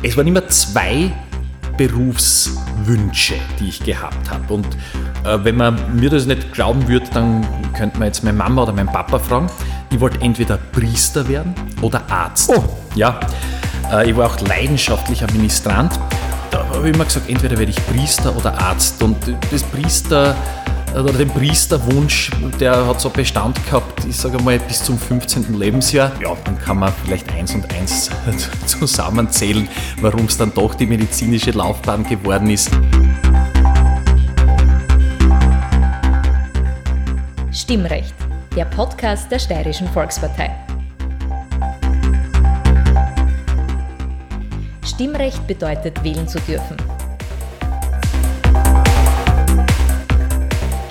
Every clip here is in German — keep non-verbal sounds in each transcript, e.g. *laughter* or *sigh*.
Es waren immer zwei Berufswünsche, die ich gehabt habe. Und äh, wenn man mir das nicht glauben würde, dann könnte man jetzt meine Mama oder meinen Papa fragen. Ich wollte entweder Priester werden oder Arzt. Oh. Ja, äh, ich war auch leidenschaftlicher Ministrant. Da habe ich immer gesagt, entweder werde ich Priester oder Arzt. Und das Priester oder den Priesterwunsch, der hat so Bestand gehabt, ich sage mal bis zum 15. Lebensjahr. Ja, dann kann man vielleicht eins und eins *laughs* zusammenzählen, warum es dann doch die medizinische Laufbahn geworden ist. Stimmrecht, der Podcast der Steirischen Volkspartei. Stimmrecht bedeutet, wählen zu dürfen.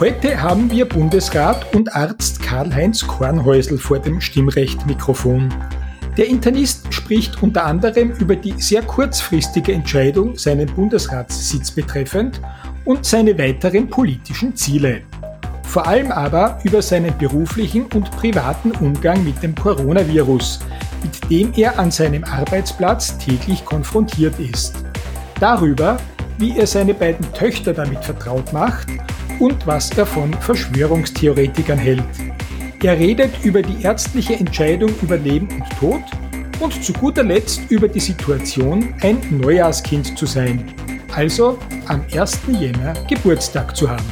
Heute haben wir Bundesrat und Arzt Karl-Heinz Kornhäusl vor dem Stimmrecht-Mikrofon. Der Internist spricht unter anderem über die sehr kurzfristige Entscheidung, seinen Bundesratssitz betreffend und seine weiteren politischen Ziele. Vor allem aber über seinen beruflichen und privaten Umgang mit dem Coronavirus, mit dem er an seinem Arbeitsplatz täglich konfrontiert ist. Darüber, wie er seine beiden Töchter damit vertraut macht und was er von Verschwörungstheoretikern hält. Er redet über die ärztliche Entscheidung über Leben und Tod und zu guter Letzt über die Situation, ein Neujahrskind zu sein, also am 1. Jänner Geburtstag zu haben.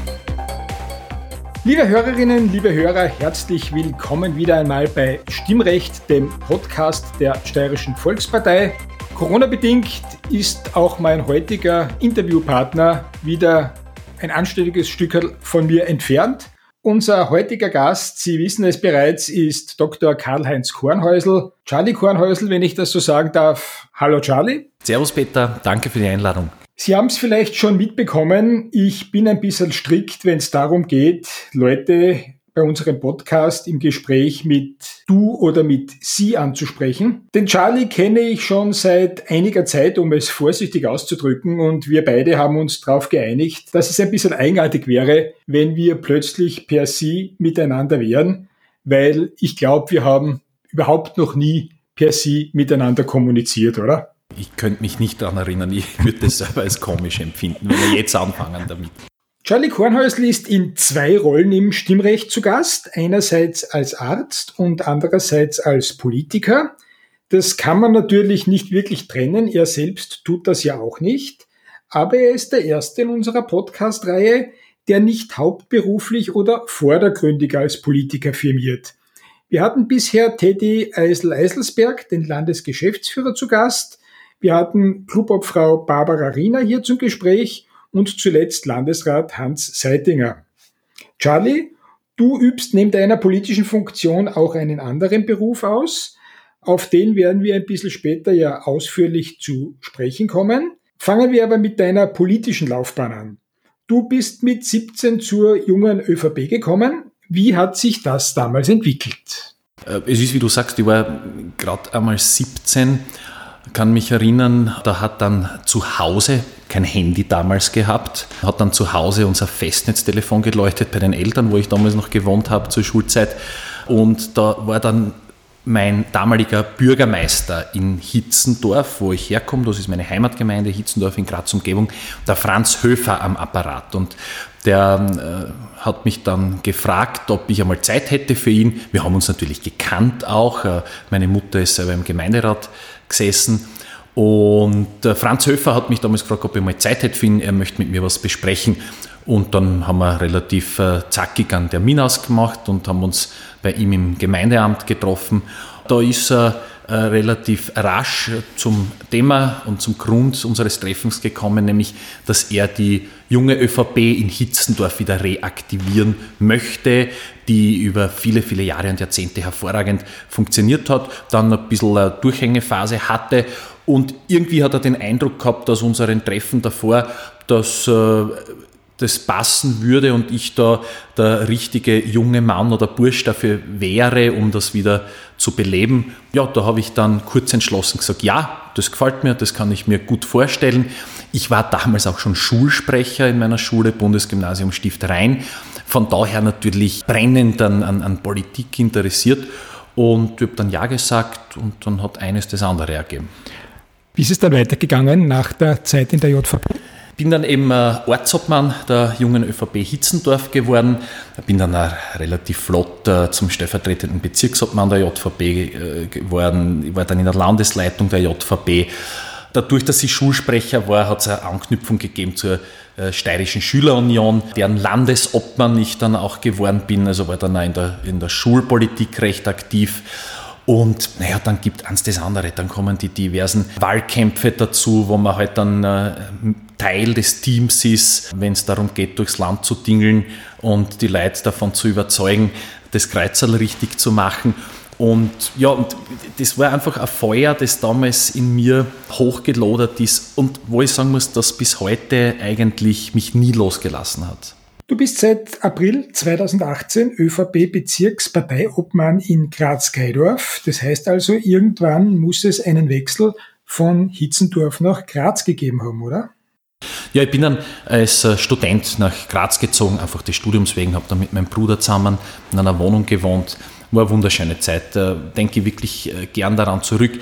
Liebe Hörerinnen, liebe Hörer, herzlich willkommen wieder einmal bei Stimmrecht, dem Podcast der Steirischen Volkspartei. Corona-bedingt ist auch mein heutiger Interviewpartner wieder ein anständiges Stück von mir entfernt. Unser heutiger Gast, Sie wissen es bereits, ist Dr. Karl-Heinz Kornhäusl. Charlie Kornhäusl, wenn ich das so sagen darf. Hallo Charlie. Servus Peter, danke für die Einladung. Sie haben es vielleicht schon mitbekommen, ich bin ein bisschen strikt, wenn es darum geht, Leute bei unserem Podcast im Gespräch mit du oder mit sie anzusprechen. Den Charlie kenne ich schon seit einiger Zeit, um es vorsichtig auszudrücken, und wir beide haben uns darauf geeinigt, dass es ein bisschen eigenartig wäre, wenn wir plötzlich per sie miteinander wären, weil ich glaube, wir haben überhaupt noch nie per sie miteinander kommuniziert, oder? Ich könnte mich nicht daran erinnern, ich würde das selber als komisch empfinden, wenn wir jetzt anfangen damit. Charlie Kornhäusl ist in zwei Rollen im Stimmrecht zu Gast, einerseits als Arzt und andererseits als Politiker. Das kann man natürlich nicht wirklich trennen, er selbst tut das ja auch nicht, aber er ist der Erste in unserer Podcast-Reihe, der nicht hauptberuflich oder vordergründig als Politiker firmiert. Wir hatten bisher Teddy Eisel-Eiselsberg, den Landesgeschäftsführer, zu Gast. Wir hatten Klubobfrau Barbara Riener hier zum Gespräch und zuletzt Landesrat Hans Seitinger. Charlie, du übst neben deiner politischen Funktion auch einen anderen Beruf aus. Auf den werden wir ein bisschen später ja ausführlich zu sprechen kommen. Fangen wir aber mit deiner politischen Laufbahn an. Du bist mit 17 zur jungen ÖVP gekommen. Wie hat sich das damals entwickelt? Äh, es ist, wie du sagst, ich war gerade einmal 17 kann mich erinnern, da hat dann zu Hause kein Handy damals gehabt, hat dann zu Hause unser Festnetztelefon geleuchtet bei den Eltern, wo ich damals noch gewohnt habe zur Schulzeit. Und da war dann mein damaliger Bürgermeister in Hitzendorf, wo ich herkomme, das ist meine Heimatgemeinde, Hitzendorf in Graz Umgebung, der Franz Höfer am Apparat. Und der äh, hat mich dann gefragt, ob ich einmal Zeit hätte für ihn. Wir haben uns natürlich gekannt auch. Äh, meine Mutter ist selber im Gemeinderat gesessen. Und äh, Franz Höfer hat mich damals gefragt, ob ich mal Zeit hätte für ihn, er möchte mit mir was besprechen. Und dann haben wir relativ äh, zackig einen Termin ausgemacht und haben uns bei ihm im Gemeindeamt getroffen. Da ist er äh, relativ rasch zum Thema und zum Grund unseres Treffens gekommen, nämlich, dass er die junge ÖVP in Hitzendorf wieder reaktivieren möchte, die über viele, viele Jahre und Jahrzehnte hervorragend funktioniert hat, dann ein bisschen eine Durchhängephase hatte. Und irgendwie hat er den Eindruck gehabt, dass unseren Treffen davor, dass äh, das passen würde und ich da der richtige junge Mann oder Bursch dafür wäre, um das wieder zu beleben. Ja, da habe ich dann kurz entschlossen gesagt, ja, das gefällt mir, das kann ich mir gut vorstellen. Ich war damals auch schon Schulsprecher in meiner Schule, Bundesgymnasium Stift Rhein. Von daher natürlich brennend an, an, an Politik interessiert. Und ich habe dann Ja gesagt und dann hat eines das andere ergeben. Wie ist es dann weitergegangen nach der Zeit in der JVP? Bin dann eben äh, Ortsobmann der jungen ÖVP Hitzendorf geworden. Bin dann auch relativ flott äh, zum stellvertretenden Bezirksobmann der JVP äh, geworden. Ich war dann in der Landesleitung der JVP. Dadurch, dass ich Schulsprecher war, hat es eine Anknüpfung gegeben zur Steirischen Schülerunion, deren Landesobmann ich dann auch geworden bin. Also war dann auch in der, in der Schulpolitik recht aktiv. Und naja, dann gibt eins das andere. Dann kommen die diversen Wahlkämpfe dazu, wo man halt dann äh, Teil des Teams ist, wenn es darum geht, durchs Land zu dingeln und die Leute davon zu überzeugen, das Kreuzerl richtig zu machen. Und ja, und das war einfach ein Feuer, das damals in mir hochgelodert ist und wo ich sagen muss, dass bis heute eigentlich mich nie losgelassen hat. Du bist seit April 2018 ÖVP-Bezirksparteiobmann in Graz-Geidorf. Das heißt also, irgendwann muss es einen Wechsel von Hitzendorf nach Graz gegeben haben, oder? Ja, ich bin dann als äh, Student nach Graz gezogen, einfach des Studiums wegen, habe dann mit meinem Bruder zusammen in einer Wohnung gewohnt. War eine wunderschöne Zeit, äh, denke ich wirklich äh, gern daran zurück.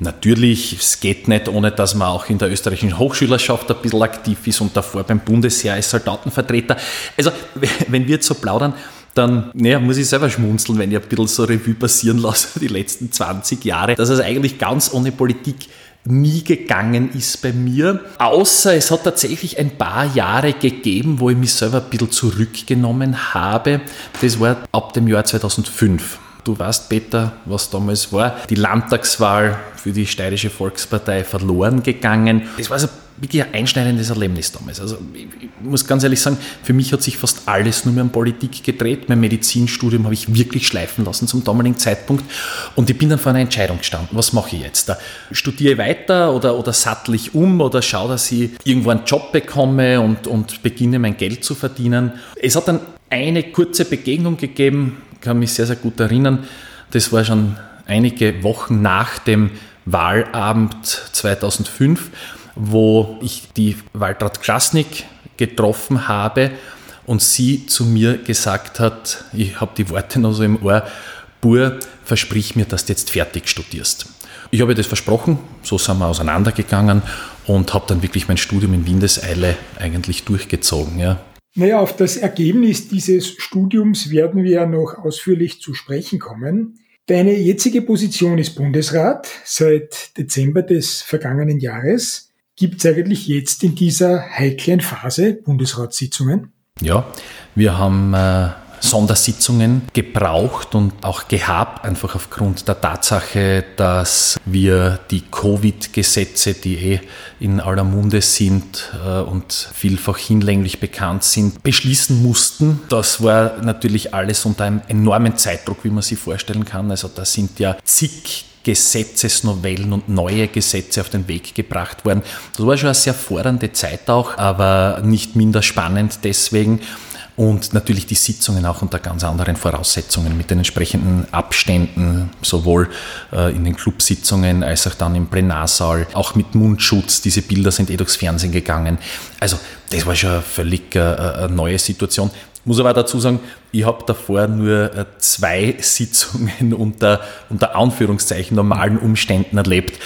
Natürlich, es geht nicht, ohne dass man auch in der österreichischen Hochschülerschaft ein bisschen aktiv ist und davor beim Bundesheer als Soldatenvertreter. Also, *laughs* wenn wir jetzt so plaudern, dann naja, muss ich selber schmunzeln, wenn ich ein bisschen so Revue passieren lasse, *laughs* die letzten 20 Jahre, dass es eigentlich ganz ohne Politik nie gegangen ist bei mir. Außer es hat tatsächlich ein paar Jahre gegeben, wo ich mich selber ein bisschen zurückgenommen habe. Das war ab dem Jahr 2005. Du weißt, Peter, was damals war. Die Landtagswahl für die Steirische Volkspartei verloren gegangen. Das war so wirklich ein einschneidendes Erlebnis damals. Also ich, ich, muss ganz ehrlich sagen, für mich hat sich fast alles nur mehr um Politik gedreht. Mein Medizinstudium habe ich wirklich schleifen lassen zum damaligen Zeitpunkt. Und ich bin dann vor einer Entscheidung gestanden. Was mache ich jetzt? Studiere ich weiter oder, oder sattel ich um oder schaue, dass ich irgendwo einen Job bekomme und, und beginne mein Geld zu verdienen. Es hat dann eine kurze Begegnung gegeben, kann mich sehr, sehr gut erinnern. Das war schon einige Wochen nach dem Wahlabend 2005, wo ich die Waltraud Klasnik getroffen habe und sie zu mir gesagt hat, ich habe die Worte noch so im Ohr, Bur, versprich mir, dass du jetzt fertig studierst. Ich habe das versprochen, so sind wir auseinandergegangen und habe dann wirklich mein Studium in Windeseile eigentlich durchgezogen. Ja. Naja, auf das Ergebnis dieses Studiums werden wir noch ausführlich zu sprechen kommen. Deine jetzige Position ist Bundesrat seit Dezember des vergangenen Jahres. Gibt es eigentlich jetzt in dieser heiklen Phase Bundesratssitzungen? Ja, wir haben äh, Sondersitzungen gebraucht und auch gehabt, einfach aufgrund der Tatsache, dass wir die Covid-Gesetze, die eh in aller Munde sind äh, und vielfach hinlänglich bekannt sind, beschließen mussten. Das war natürlich alles unter einem enormen Zeitdruck, wie man sich vorstellen kann. Also da sind ja zig Gesetzesnovellen und neue Gesetze auf den Weg gebracht worden. Das war schon eine sehr fordernde Zeit auch, aber nicht minder spannend deswegen und natürlich die Sitzungen auch unter ganz anderen Voraussetzungen mit den entsprechenden Abständen, sowohl äh, in den Clubsitzungen als auch dann im Plenarsaal, auch mit Mundschutz. Diese Bilder sind eh durchs Fernsehen gegangen. Also das war schon eine völlig äh, äh, neue Situation. Ich muss aber dazu sagen, ich habe davor nur zwei *laughs* Sitzungen unter, unter Anführungszeichen normalen Umständen erlebt.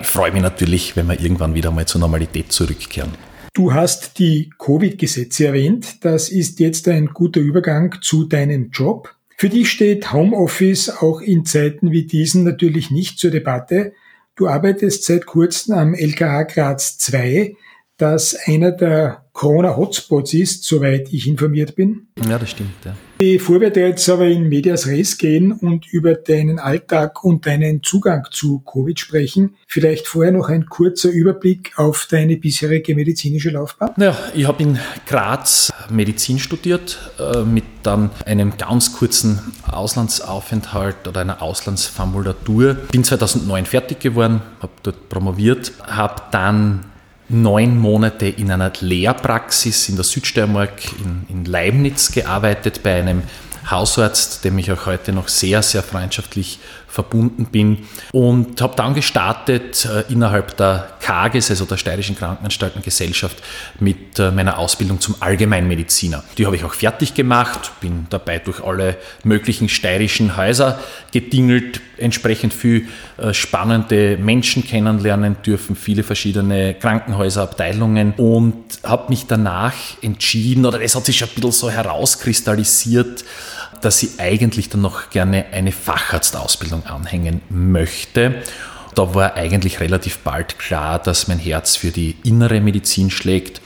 Ich freue mich natürlich, wenn wir irgendwann wieder mal zur Normalität zurückkehren. Du hast die Covid-Gesetze erwähnt. Das ist jetzt ein guter Übergang zu deinem Job. Für dich steht Homeoffice auch in Zeiten wie diesen natürlich nicht zur Debatte. Du arbeitest seit kurzem am LKH Graz 2. das einer der Corona-Hotspots ist, soweit ich informiert bin. Ja, das stimmt. Ja. Bevor wir da jetzt aber in Medias Res gehen und über deinen Alltag und deinen Zugang zu Covid sprechen, vielleicht vorher noch ein kurzer Überblick auf deine bisherige medizinische Laufbahn. Ja, ich habe in Graz Medizin studiert, äh, mit dann einem ganz kurzen Auslandsaufenthalt oder einer Auslandsformulatur. Bin 2009 fertig geworden, habe dort promoviert, habe dann neun Monate in einer Lehrpraxis in der Südsteiermark in, in Leibniz gearbeitet bei einem Hausarzt, dem ich auch heute noch sehr, sehr freundschaftlich verbunden bin und habe dann gestartet äh, innerhalb der KAGES, also der Steirischen Krankenanstaltengesellschaft, mit äh, meiner Ausbildung zum Allgemeinmediziner. Die habe ich auch fertig gemacht, bin dabei durch alle möglichen steirischen Häuser gedingelt, entsprechend viel äh, spannende Menschen kennenlernen dürfen, viele verschiedene Krankenhäuser, Abteilungen und habe mich danach entschieden, oder es hat sich ein bisschen so herauskristallisiert, dass sie eigentlich dann noch gerne eine Facharztausbildung anhängen möchte. Da war eigentlich relativ bald klar, dass mein Herz für die innere Medizin schlägt.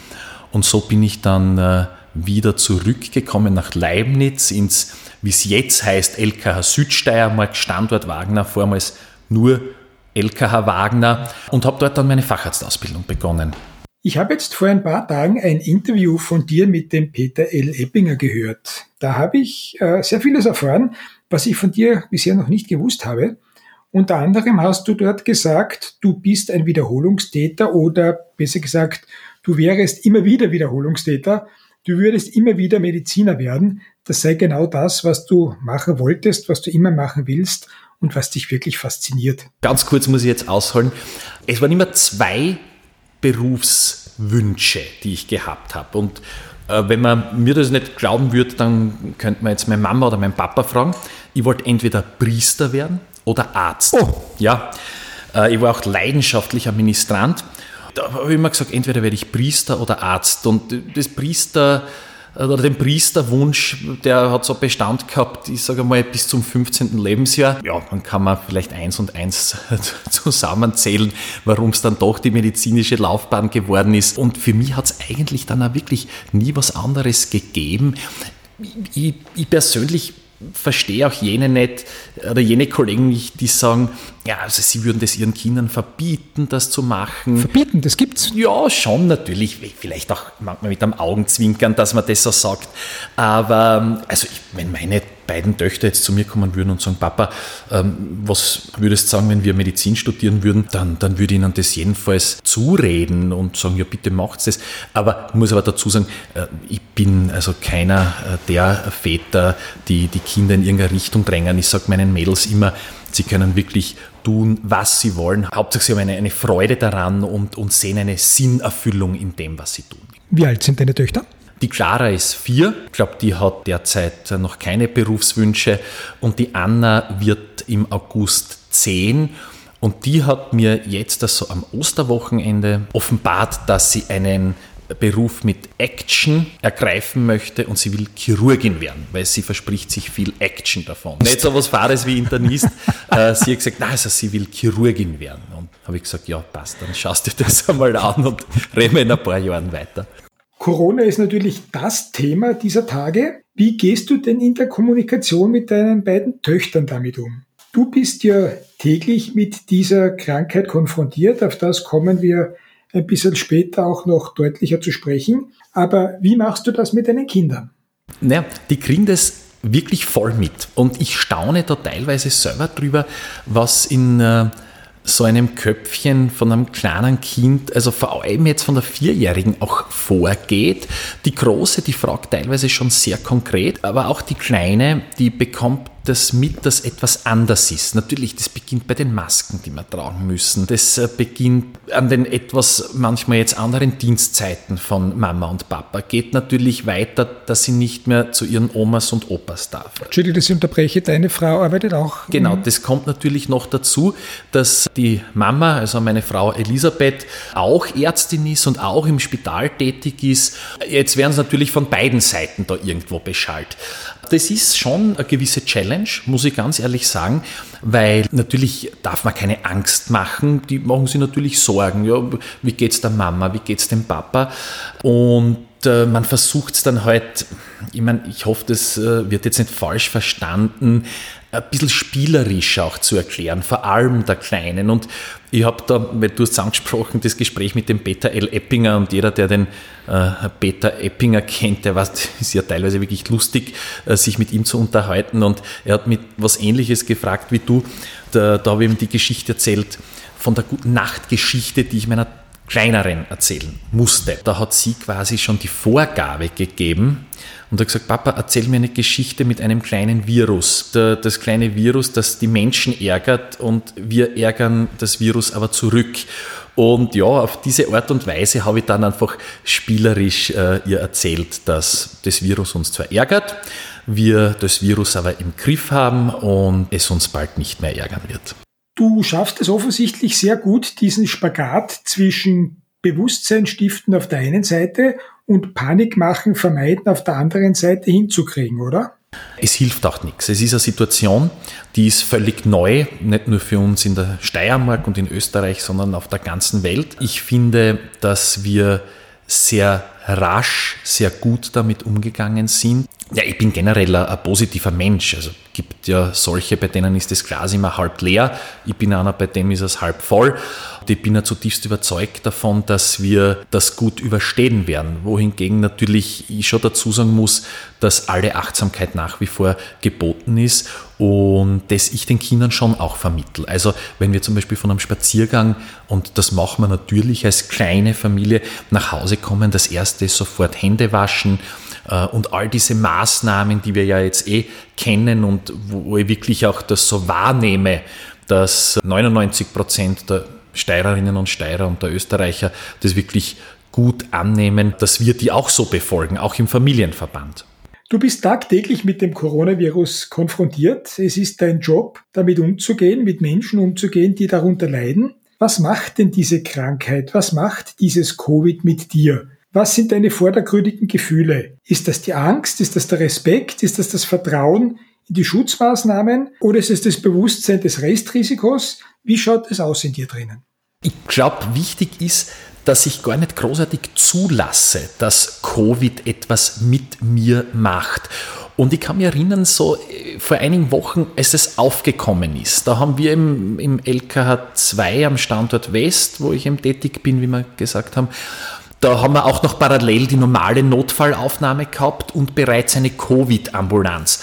Und so bin ich dann äh, wieder zurückgekommen nach Leibniz ins, wie es jetzt heißt, LKH Südsteiermark, Standort Wagner, vormals nur LKH Wagner und habe dort dann meine Facharztausbildung begonnen. Ich habe jetzt vor ein paar Tagen ein Interview von dir mit dem Peter L. Eppinger gehört. Da habe ich äh, sehr vieles erfahren, was ich von dir bisher noch nicht gewusst habe. Unter anderem hast du dort gesagt, du bist ein Wiederholungstäter oder besser gesagt, du wärst immer wieder Wiederholungstäter. Du würdest immer wieder Mediziner werden. Das sei genau das, was du machen wolltest, was du immer machen willst und was dich wirklich fasziniert. Ganz kurz muss ich jetzt ausholen. Es waren immer zwei Berufswünsche, die ich gehabt habe. Und äh, wenn man mir das nicht glauben würde, dann könnte man jetzt meine Mama oder meinen Papa fragen. Ich wollte entweder Priester werden oder Arzt. Oh. Ja, äh, ich war auch leidenschaftlicher Ministrant. Da habe ich immer gesagt, entweder werde ich Priester oder Arzt. Und das Priester oder den Priesterwunsch, der hat so Bestand gehabt, ich sage mal, bis zum 15. Lebensjahr. Ja, dann kann man vielleicht eins und eins *laughs* zusammenzählen, warum es dann doch die medizinische Laufbahn geworden ist. Und für mich hat es eigentlich dann auch wirklich nie was anderes gegeben. Ich, ich persönlich verstehe auch jene nicht, oder jene Kollegen nicht, die sagen, ja, also sie würden das ihren Kindern verbieten, das zu machen. Verbieten, das gibt's? Ja, schon natürlich. Vielleicht auch manchmal mit einem Augenzwinkern, dass man das so sagt. Aber also ich, wenn meine beiden Töchter jetzt zu mir kommen würden und sagen, Papa, ähm, was würdest du sagen, wenn wir Medizin studieren würden, dann, dann würde ihnen das jedenfalls zureden und sagen, ja bitte macht's das. Aber ich muss aber dazu sagen, äh, ich bin also keiner äh, der Väter, die die Kinder in irgendeine Richtung drängen. Ich sage meinen Mädels immer, sie können wirklich tun, was sie wollen. Hauptsächlich sie haben eine, eine Freude daran und, und sehen eine Sinnerfüllung in dem, was sie tun. Wie alt sind deine Töchter? Die Clara ist vier. Ich glaube, die hat derzeit noch keine Berufswünsche. Und die Anna wird im August zehn. Und die hat mir jetzt also am Osterwochenende offenbart, dass sie einen Beruf mit Action ergreifen möchte und sie will Chirurgin werden, weil sie verspricht sich viel Action davon. Nicht so was Fahres wie Internist. *laughs* Äh, sie hat gesagt, nein, also sie will Chirurgin werden. Und habe ich gesagt, ja, passt, dann schaust du das einmal an und *laughs* reden wir in ein paar Jahren weiter. Corona ist natürlich das Thema dieser Tage. Wie gehst du denn in der Kommunikation mit deinen beiden Töchtern damit um? Du bist ja täglich mit dieser Krankheit konfrontiert. Auf das kommen wir ein bisschen später auch noch deutlicher zu sprechen. Aber wie machst du das mit deinen Kindern? Naja, die kriegen das wirklich voll mit. Und ich staune da teilweise selber drüber, was in äh, so einem Köpfchen von einem kleinen Kind, also vor allem jetzt von der Vierjährigen auch vorgeht. Die Große, die fragt teilweise schon sehr konkret, aber auch die Kleine, die bekommt das mit, dass etwas anders ist. Natürlich, das beginnt bei den Masken, die wir tragen müssen. Das äh, beginnt an den etwas manchmal jetzt anderen Dienstzeiten von Mama und Papa. Geht natürlich weiter, dass sie nicht mehr zu ihren Omas und Opas darf. Entschuldigung, dass ich unterbreche. Deine Frau arbeitet auch. Genau, das kommt natürlich noch dazu, dass die Mama, also meine Frau Elisabeth, auch Ärztin ist und auch im Spital tätig ist. Jetzt werden sie natürlich von beiden Seiten da irgendwo beschallt. Das ist schon eine gewisse Challenge muss ich ganz ehrlich sagen, weil natürlich darf man keine Angst machen. Die machen sich natürlich Sorgen. Ja, wie geht's der Mama? Wie geht's dem Papa? Und äh, man versucht es dann halt, ich meine, ich hoffe, das äh, wird jetzt nicht falsch verstanden, ein bisschen spielerisch auch zu erklären, vor allem der Kleinen. Und ich habe da, weil du hast angesprochen, das Gespräch mit dem Peter L. Eppinger und jeder, der den äh, Peter Eppinger kennt, der weiß, *laughs* ist ja teilweise wirklich lustig, äh, sich mit ihm zu unterhalten. Und er hat mit was Ähnliches gefragt wie du. Da, da habe ich ihm die Geschichte erzählt von der guten Nachtgeschichte, die ich meiner kleineren erzählen musste. Da hat sie quasi schon die Vorgabe gegeben und hat gesagt, Papa, erzähl mir eine Geschichte mit einem kleinen Virus. Das kleine Virus, das die Menschen ärgert und wir ärgern das Virus aber zurück. Und ja, auf diese Art und Weise habe ich dann einfach spielerisch äh, ihr erzählt, dass das Virus uns zwar ärgert, wir das Virus aber im Griff haben und es uns bald nicht mehr ärgern wird. Du schaffst es offensichtlich sehr gut, diesen Spagat zwischen Bewusstsein stiften auf der einen Seite und Panik machen, vermeiden auf der anderen Seite hinzukriegen, oder? Es hilft auch nichts. Es ist eine Situation, die ist völlig neu, nicht nur für uns in der Steiermark und in Österreich, sondern auf der ganzen Welt. Ich finde, dass wir sehr rasch, sehr gut damit umgegangen sind. Ja, ich bin generell ein, ein positiver Mensch. Also gibt ja solche, bei denen ist das Glas immer halb leer. Ich bin einer, bei dem ist es halb voll. Und ich bin ja zutiefst überzeugt davon, dass wir das gut überstehen werden. Wohingegen natürlich ich schon dazu sagen muss, dass alle Achtsamkeit nach wie vor geboten ist und das ich den Kindern schon auch vermittel. Also wenn wir zum Beispiel von einem Spaziergang, und das machen wir natürlich als kleine Familie, nach Hause kommen, das erste ist sofort Hände waschen, äh, und all diese Maßnahmen, die wir ja jetzt eh kennen und wo ich wirklich auch das so wahrnehme, dass 99 Prozent der Steirerinnen und Steirer und der Österreicher das wirklich gut annehmen, dass wir die auch so befolgen, auch im Familienverband. Du bist tagtäglich mit dem Coronavirus konfrontiert. Es ist dein Job, damit umzugehen, mit Menschen umzugehen, die darunter leiden. Was macht denn diese Krankheit? Was macht dieses Covid mit dir? Was sind deine vordergründigen Gefühle? Ist das die Angst? Ist das der Respekt? Ist das das Vertrauen in die Schutzmaßnahmen? Oder ist es das Bewusstsein des Restrisikos? Wie schaut es aus in dir drinnen? Ich glaube, wichtig ist, dass ich gar nicht großartig zulasse, dass Covid etwas mit mir macht. Und ich kann mich erinnern, so äh, vor einigen Wochen, als es aufgekommen ist, da haben wir im, im LKH 2 am Standort West, wo ich eben tätig bin, wie wir gesagt haben, da haben wir auch noch parallel die normale Notfallaufnahme gehabt und bereits eine Covid-Ambulanz.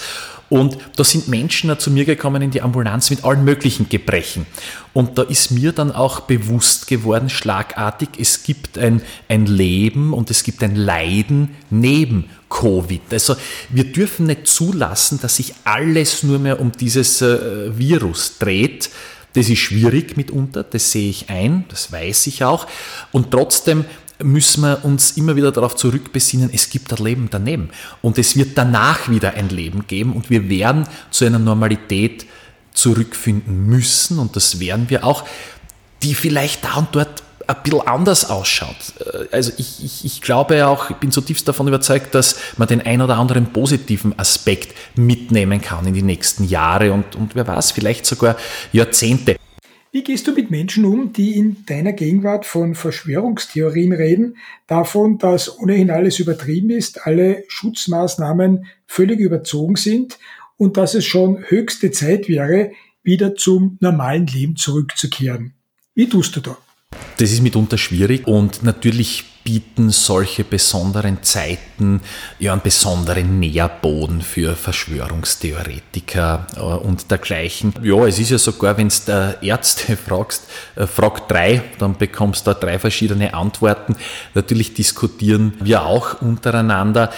Und da sind Menschen zu mir gekommen in die Ambulanz mit allen möglichen Gebrechen. Und da ist mir dann auch bewusst geworden, schlagartig, es gibt ein, ein Leben und es gibt ein Leiden neben Covid. Also wir dürfen nicht zulassen, dass sich alles nur mehr um dieses äh, Virus dreht. Das ist schwierig mitunter, das sehe ich ein, das weiß ich auch. Und trotzdem müssen wir uns immer wieder darauf zurückbesinnen, es gibt ein Leben daneben. Und es wird danach wieder ein Leben geben und wir werden zu einer Normalität zurückfinden müssen und das werden wir auch, die vielleicht da und dort ein bisschen anders ausschaut. Also ich, ich, ich glaube auch, ich bin zutiefst davon überzeugt, dass man den ein oder anderen positiven Aspekt mitnehmen kann in die nächsten Jahre und, und wer weiß, vielleicht sogar Jahrzehnte. Wie gehst du mit Menschen um, die in deiner Gegenwart von Verschwörungstheorien reden, davon, dass ohnehin alles übertrieben ist, alle Schutzmaßnahmen völlig überzogen sind und dass es schon höchste Zeit wäre, wieder zum normalen Leben zurückzukehren? Wie tust du da? Das ist mitunter schwierig und natürlich bieten solche besonderen Zeiten ja einen besonderen Nährboden für Verschwörungstheoretiker äh, und dergleichen. Ja, es ist ja sogar, wenn es der Ärzte *laughs* fragst, äh, frag drei, dann bekommst du da drei verschiedene Antworten. Natürlich diskutieren wir auch untereinander.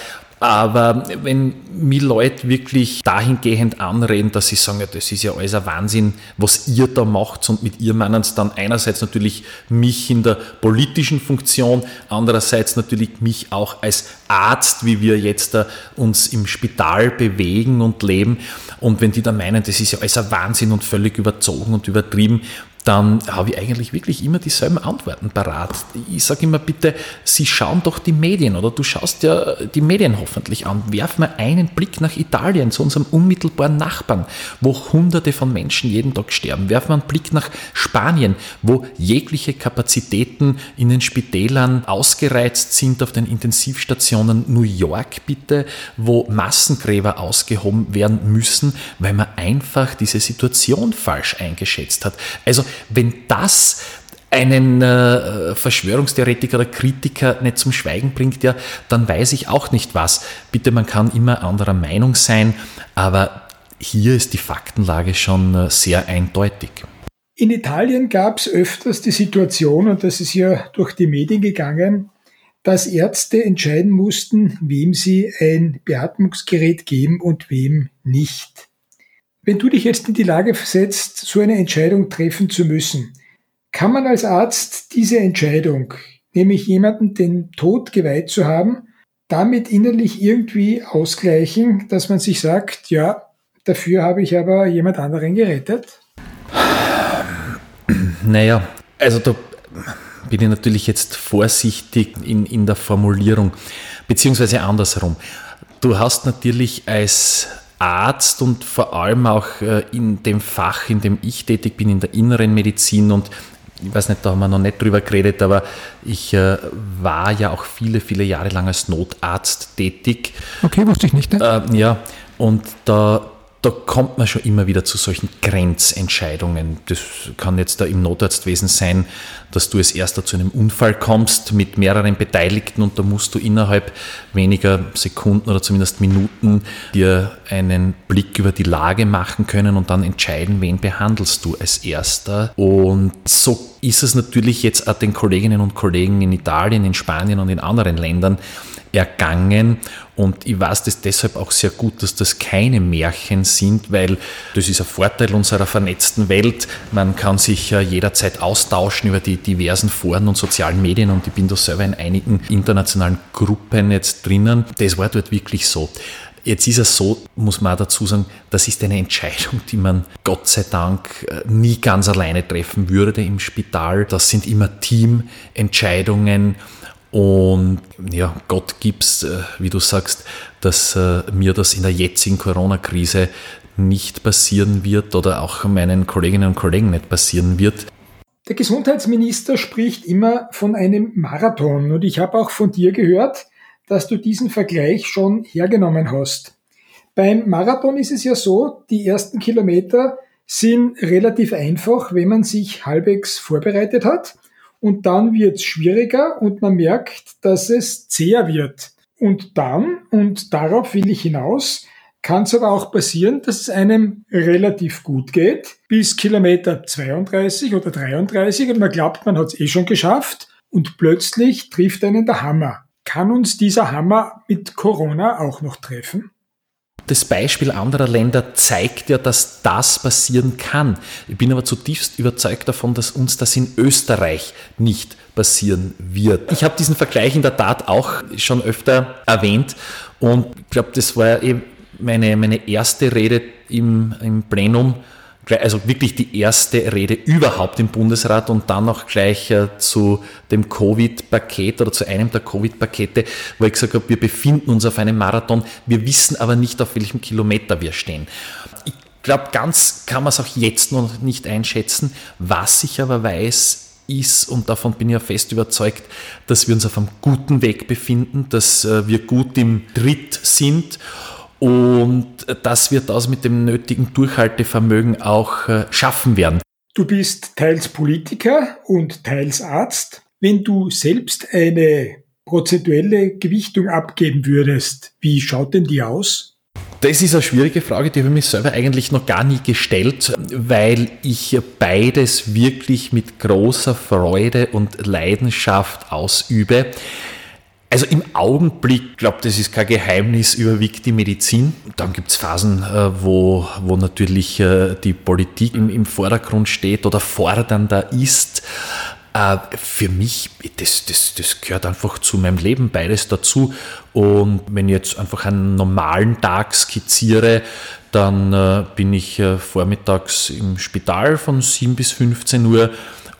Aber wenn mir Leute wirklich dahingehend anreden, dass sie sagen, ja, das ist ja alles ein Wahnsinn, was ihr da macht und mit ihr meinen es dann einerseits natürlich mich in der politischen Funktion, andererseits natürlich mich auch als Arzt, wie wir jetzt da uns im Spital bewegen und leben. Und wenn die dann meinen, das ist ja alles ein Wahnsinn und völlig überzogen und übertrieben, dann habe ich eigentlich wirklich immer dieselben Antworten parat. Ich sage immer bitte, Sie schauen doch die Medien oder du schaust ja die Medien hoffentlich an. Werf mal einen Blick nach Italien, zu unserem unmittelbaren Nachbarn, wo Hunderte von Menschen jeden Tag sterben. Werf mal einen Blick nach Spanien, wo jegliche Kapazitäten in den Spitälern ausgereizt sind, auf den Intensivstationen. New York bitte, wo Massengräber ausgehoben werden müssen, weil man einfach diese Situation falsch eingeschätzt hat. Also wenn das einen äh, Verschwörungstheoretiker oder Kritiker nicht zum Schweigen bringt, ja, dann weiß ich auch nicht was. Bitte, man kann immer anderer Meinung sein, aber hier ist die Faktenlage schon äh, sehr eindeutig. In Italien gab es öfters die Situation, und das ist ja durch die Medien gegangen, dass Ärzte entscheiden mussten, wem sie ein Beatmungsgerät geben und wem nicht. Wenn du dich jetzt in die Lage versetzt, so eine Entscheidung treffen zu müssen, kann man als Arzt diese Entscheidung, nämlich jemanden den Tod geweiht zu haben, damit innerlich irgendwie ausgleichen, dass man sich sagt, ja, dafür habe ich aber jemand anderen gerettet? Naja, also da bin ich natürlich jetzt vorsichtig in, in der Formulierung, beziehungsweise andersherum. Du hast natürlich als Arzt und vor allem auch äh, in dem Fach, in dem ich tätig bin, in der inneren Medizin und ich weiß nicht, da haben wir noch nicht drüber geredet, aber ich äh, war ja auch viele, viele Jahre lang als Notarzt tätig. Okay, wusste ich nicht. Ne? Äh, ja, und da da kommt man schon immer wieder zu solchen Grenzentscheidungen. Das kann jetzt da im Notarztwesen sein, dass du als erster zu einem Unfall kommst mit mehreren Beteiligten und da musst du innerhalb weniger Sekunden oder zumindest Minuten dir einen Blick über die Lage machen können und dann entscheiden, wen behandelst du als erster. Und so ist es natürlich jetzt auch den Kolleginnen und Kollegen in Italien, in Spanien und in anderen Ländern ergangen. Und ich weiß das deshalb auch sehr gut, dass das keine Märchen sind, weil das ist ein Vorteil unserer vernetzten Welt. Man kann sich jederzeit austauschen über die diversen Foren und sozialen Medien und ich bin da selber in einigen internationalen Gruppen jetzt drinnen. Das war dort wirklich so. Jetzt ist es so, muss man auch dazu sagen, das ist eine Entscheidung, die man Gott sei Dank äh, nie ganz alleine treffen würde im Spital. Das sind immer Teamentscheidungen und ja, Gott gibt's, äh, wie du sagst, dass äh, mir das in der jetzigen Corona-Krise nicht passieren wird oder auch meinen Kolleginnen und Kollegen nicht passieren wird. Der Gesundheitsminister spricht immer von einem Marathon und ich habe auch von dir gehört, dass du diesen Vergleich schon hergenommen hast. Beim Marathon ist es ja so, die ersten Kilometer sind relativ einfach, wenn man sich halbwegs vorbereitet hat und dann wird es schwieriger und man merkt, dass es zäher wird. Und dann, und darauf will ich hinaus, kann es aber auch passieren, dass es einem relativ gut geht, bis Kilometer 32 oder 33 und man glaubt, man hat es eh schon geschafft und plötzlich trifft einen der Hammer. Kann uns dieser Hammer mit Corona auch noch treffen? Das Beispiel anderer Länder zeigt ja, dass das passieren kann. Ich bin aber zutiefst überzeugt davon, dass uns das in Österreich nicht passieren wird. Ich habe diesen Vergleich in der Tat auch schon öfter erwähnt und ich glaube, das war eben meine, meine erste Rede im, im Plenum also wirklich die erste Rede überhaupt im Bundesrat und dann auch gleich äh, zu dem Covid-Paket oder zu einem der Covid-Pakete, wo ich gesagt habe, wir befinden uns auf einem Marathon, wir wissen aber nicht, auf welchem Kilometer wir stehen. Ich glaube, ganz kann man es auch jetzt noch nicht einschätzen. Was ich aber weiß, ist, und davon bin ich ja fest überzeugt, dass wir uns auf einem guten Weg befinden, dass äh, wir gut im Tritt sind und dass wir das mit dem nötigen Durchhaltevermögen auch äh, schaffen werden. Du bist teils Politiker und teils Arzt. Wenn du selbst eine prozentuelle Gewichtung abgeben würdest, wie schaut denn die aus? Das ist eine schwierige Frage, die habe ich mir selber eigentlich noch gar nie gestellt, weil ich beides wirklich mit großer Freude und Leidenschaft ausübe. Also im Augenblick, glaube das ist kein Geheimnis, überwiegt die Medizin. Dann gibt es Phasen, äh, wo, wo natürlich äh, die Politik im, im Vordergrund steht oder fordernder ist. Äh, für mich, das, das, das gehört einfach zu meinem Leben beides dazu. Und wenn ich jetzt einfach einen normalen Tag skizziere, dann bin ich vormittags im Spital von 7 bis 15 Uhr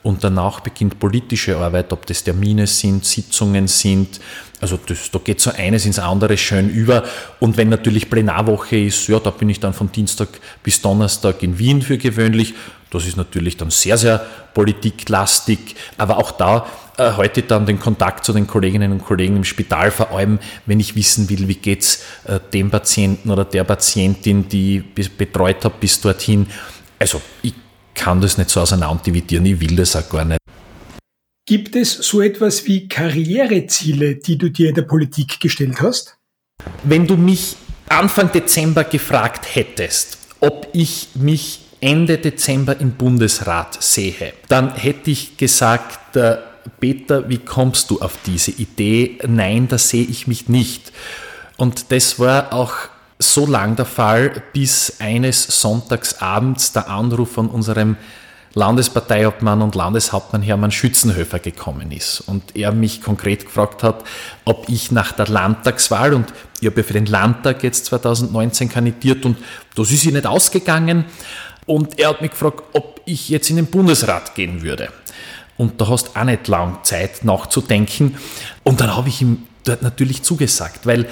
und danach beginnt politische Arbeit, ob das Termine sind, Sitzungen sind. Also das, da geht so eines ins andere schön über. Und wenn natürlich Plenarwoche ist, ja, da bin ich dann von Dienstag bis Donnerstag in Wien für gewöhnlich. Das ist natürlich dann sehr, sehr politiklastig. Aber auch da äh, heute dann den Kontakt zu den Kolleginnen und Kollegen im Spital, vor allem wenn ich wissen will, wie geht's äh, dem Patienten oder der Patientin, die ich betreut habe bis dorthin. Also ich kann das nicht so auseinander dividieren, ich will das auch gar nicht. Gibt es so etwas wie Karriereziele, die du dir in der Politik gestellt hast? Wenn du mich Anfang Dezember gefragt hättest, ob ich mich Ende Dezember im Bundesrat sehe, dann hätte ich gesagt, äh, Peter, wie kommst du auf diese Idee? Nein, da sehe ich mich nicht. Und das war auch so lang der Fall, bis eines Sonntagsabends der Anruf von unserem Landesparteiobmann und Landeshauptmann Hermann Schützenhöfer gekommen ist und er mich konkret gefragt hat, ob ich nach der Landtagswahl und ich habe ja für den Landtag jetzt 2019 kandidiert und das ist ihm nicht ausgegangen und er hat mich gefragt, ob ich jetzt in den Bundesrat gehen würde. Und da hast auch nicht lang Zeit nachzudenken und dann habe ich ihm dort natürlich zugesagt, weil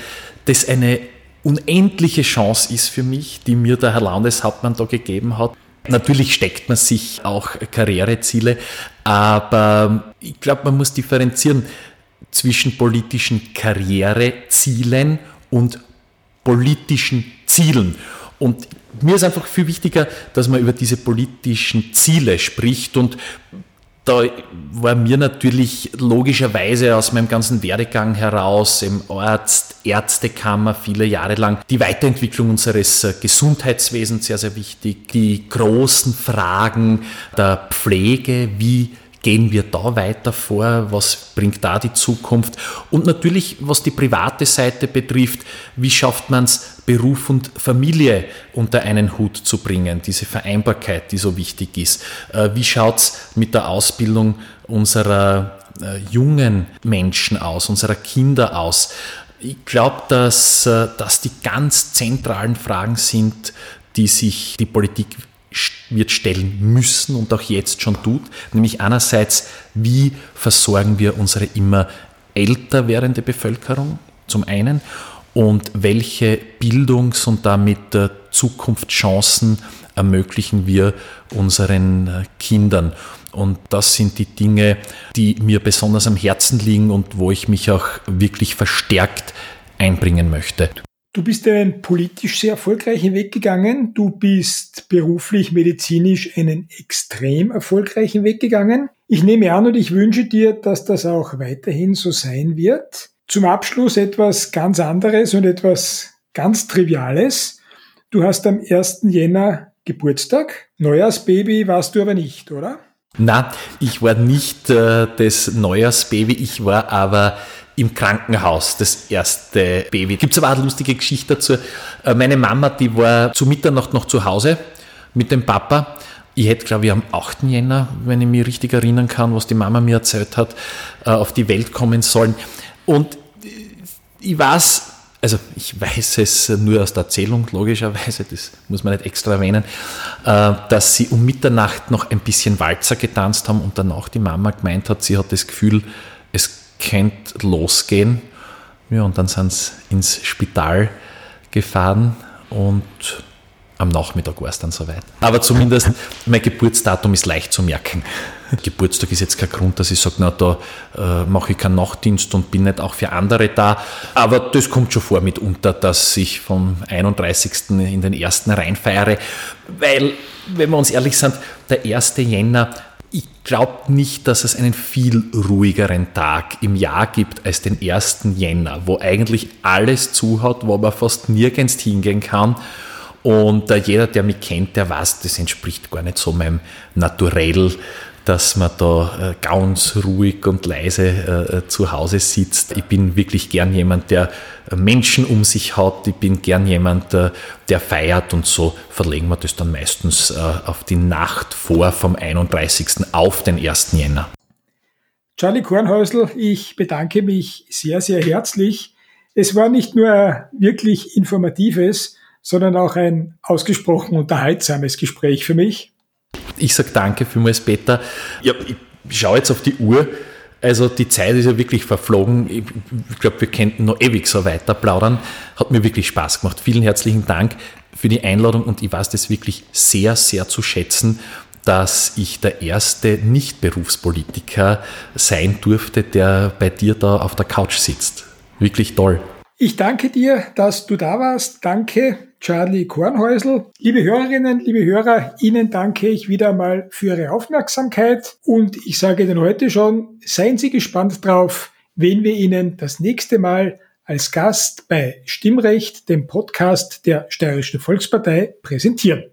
das eine unendliche Chance ist für mich, die mir der Herr Landeshauptmann da gegeben hat. Natürlich steckt man sich auch Karriereziele, aber ich glaube, man muss differenzieren zwischen politischen Karrierezielen und politischen Zielen. Und mir ist einfach viel wichtiger, dass man über diese politischen Ziele spricht und da war mir natürlich logischerweise aus meinem ganzen Werdegang heraus im Arzt, Ärztekammer viele Jahre lang die Weiterentwicklung unseres äh, Gesundheitswesens sehr, sehr wichtig. Die großen Fragen der Pflege, wie gehen wir da weiter vor? Was bringt da die Zukunft? Und natürlich, was die private Seite betrifft, wie schafft man es, Beruf und Familie unter einen Hut zu bringen? Diese Vereinbarkeit, die so wichtig ist. Äh, wie schaut es mit der Ausbildung unserer äh, jungen Menschen aus, unserer Kinder aus? Ich glaube, dass äh, das die ganz zentralen Fragen sind, die sich die Politik wird stellen müssen und auch jetzt schon tut, nämlich einerseits, wie versorgen wir unsere immer älter werdende Bevölkerung zum einen und welche Bildungs- und damit Zukunftschancen ermöglichen wir unseren äh, Kindern. Und das sind die Dinge, die mir besonders am Herzen liegen und wo ich mich auch wirklich verstärkt einbringen möchte. Du bist einen politisch sehr erfolgreichen Weg gegangen. Du bist beruflich, medizinisch einen extrem erfolgreichen Weg gegangen. Ich nehme an und ich wünsche dir, dass das auch weiterhin so sein wird. Zum Abschluss etwas ganz anderes und etwas ganz Triviales. Du hast am 1. Jänner Geburtstag. Neujahrsbaby warst du aber nicht, oder? Na, ich war nicht äh, das Neujahrsbaby, ich war aber im Krankenhaus, das erste Baby. Gibt es aber auch eine lustige Geschichte dazu. Äh, meine Mama, die war zu Mitternacht noch zu Hause mit dem Papa. Ich hätte, glaube ich, am 8. Jänner, wenn ich mich richtig erinnern kann, was die Mama mir erzählt hat, äh, auf die Welt kommen sollen. Und ich weiß, also ich weiß es nur aus der Erzählung, logischerweise, das muss man nicht extra erwähnen, äh, dass sie um Mitternacht noch ein bisschen Walzer getanzt haben und danach die Mama gemeint hat, sie hat das Gefühl, es könnte losgehen. Ja, und dann sind sie ins Spital gefahren und am Nachmittag war es dann soweit. Aber zumindest *laughs* mein Geburtsdatum ist leicht zu merken. Geburtstag ist jetzt kein Grund, dass ich sage, na, da äh, mache ich keinen Nachtdienst und bin nicht auch für andere da. Aber das kommt schon vor mitunter, dass ich vom 31. in den 1. reinfeiere. Weil, wenn wir uns ehrlich sind, der 1. Jänner ich glaube nicht, dass es einen viel ruhigeren Tag im Jahr gibt als den 1. Jänner, wo eigentlich alles zuhat, wo man fast nirgends hingehen kann. Und äh, jeder, der mich kennt, der weiß, das entspricht gar nicht so meinem Naturell dass man da äh, ganz ruhig und leise äh, äh, zu Hause sitzt. Ich bin wirklich gern jemand, der Menschen um sich hat. Ich bin gern jemand, der feiert und so verlegen wir das dann meistens auf die Nacht vor vom 31. auf den 1. Jänner. Charlie Kornhäusl, ich bedanke mich sehr, sehr herzlich. Es war nicht nur wirklich informatives, sondern auch ein ausgesprochen unterhaltsames Gespräch für mich. Ich sage danke vielmals, Peter. Ja, ich schaue jetzt auf die Uhr. Also die Zeit ist ja wirklich verflogen. Ich glaube, wir könnten noch ewig so weiter plaudern. Hat mir wirklich Spaß gemacht. Vielen herzlichen Dank für die Einladung und ich weiß das wirklich sehr, sehr zu schätzen, dass ich der erste Nicht-Berufspolitiker sein durfte, der bei dir da auf der Couch sitzt. Wirklich toll. Ich danke dir, dass du da warst. Danke Charlie Kornhäusl. Liebe Hörerinnen, liebe Hörer, Ihnen danke ich wieder mal für Ihre Aufmerksamkeit und ich sage Ihnen heute schon, seien Sie gespannt drauf, wen wir Ihnen das nächste Mal als Gast bei Stimmrecht, dem Podcast der Steirischen Volkspartei, präsentieren.